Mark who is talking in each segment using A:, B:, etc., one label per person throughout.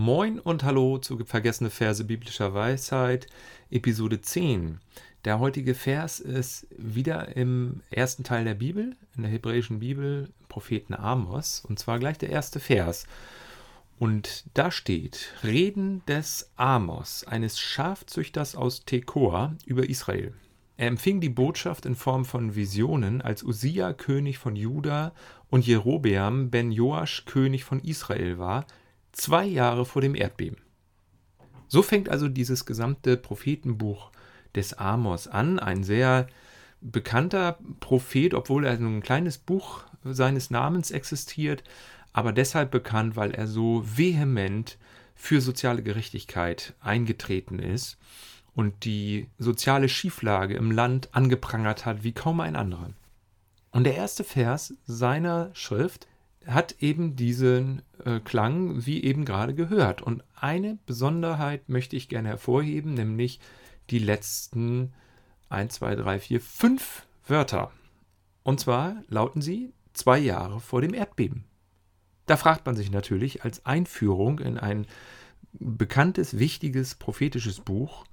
A: Moin und hallo zu Vergessene Verse biblischer Weisheit, Episode 10. Der heutige Vers ist wieder im ersten Teil der Bibel, in der hebräischen Bibel, Propheten Amos, und zwar gleich der erste Vers. Und da steht: Reden des Amos, eines Schafzüchters aus Tekoa, über Israel. Er empfing die Botschaft in Form von Visionen, als Usia König von Juda und Jerobeam ben Joasch König von Israel war, zwei Jahre vor dem Erdbeben. So fängt also dieses gesamte Prophetenbuch des Amos an, ein sehr bekannter Prophet, obwohl er ein kleines Buch seines Namens existiert, aber deshalb bekannt, weil er so vehement für soziale Gerechtigkeit eingetreten ist und die soziale Schieflage im Land angeprangert hat wie kaum ein anderer. Und der erste Vers seiner Schrift hat eben diesen äh, Klang, wie eben gerade gehört. Und eine Besonderheit möchte ich gerne hervorheben, nämlich die letzten 1, 2, 3, 4, 5 Wörter. Und zwar lauten sie zwei Jahre vor dem Erdbeben. Da fragt man sich natürlich als Einführung in ein bekanntes, wichtiges prophetisches Buch,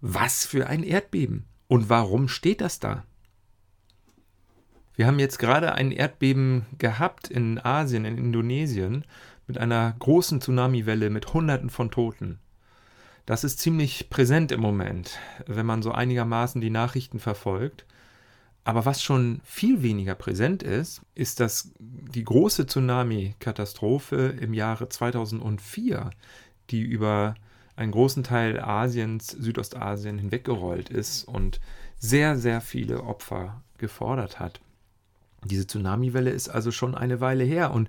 A: was für ein Erdbeben? Und warum steht das da? Wir haben jetzt gerade ein Erdbeben gehabt in Asien, in Indonesien, mit einer großen Tsunamiwelle mit Hunderten von Toten. Das ist ziemlich präsent im Moment, wenn man so einigermaßen die Nachrichten verfolgt. Aber was schon viel weniger präsent ist, ist, dass die große Tsunami-Katastrophe im Jahre 2004, die über einen großen Teil Asiens, Südostasien hinweggerollt ist und sehr, sehr viele Opfer gefordert hat. Diese Tsunamiwelle ist also schon eine Weile her und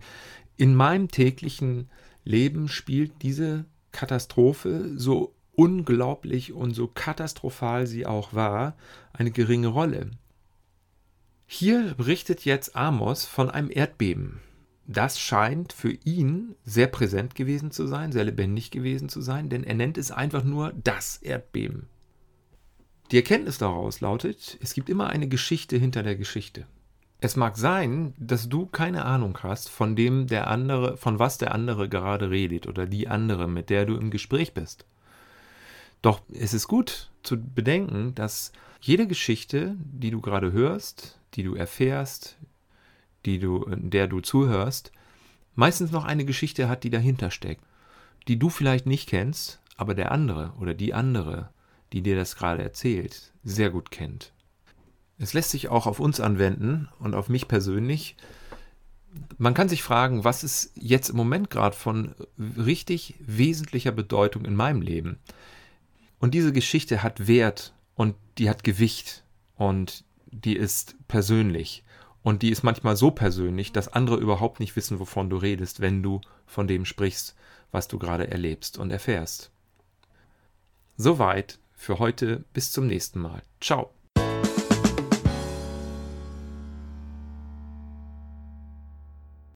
A: in meinem täglichen Leben spielt diese Katastrophe, so unglaublich und so katastrophal sie auch war, eine geringe Rolle. Hier berichtet jetzt Amos von einem Erdbeben das scheint für ihn sehr präsent gewesen zu sein, sehr lebendig gewesen zu sein, denn er nennt es einfach nur das Erdbeben. Die Erkenntnis daraus lautet, es gibt immer eine Geschichte hinter der Geschichte. Es mag sein, dass du keine Ahnung hast von dem der andere, von was der andere gerade redet oder die andere, mit der du im Gespräch bist. Doch es ist gut zu bedenken, dass jede Geschichte, die du gerade hörst, die du erfährst, die du, der du zuhörst, meistens noch eine Geschichte hat, die dahinter steckt, die du vielleicht nicht kennst, aber der andere oder die andere, die dir das gerade erzählt, sehr gut kennt. Es lässt sich auch auf uns anwenden und auf mich persönlich. Man kann sich fragen, was ist jetzt im Moment gerade von richtig wesentlicher Bedeutung in meinem Leben? Und diese Geschichte hat Wert und die hat Gewicht und die ist persönlich. Und die ist manchmal so persönlich, dass andere überhaupt nicht wissen, wovon du redest, wenn du von dem sprichst, was du gerade erlebst und erfährst. Soweit für heute. Bis zum nächsten Mal. Ciao.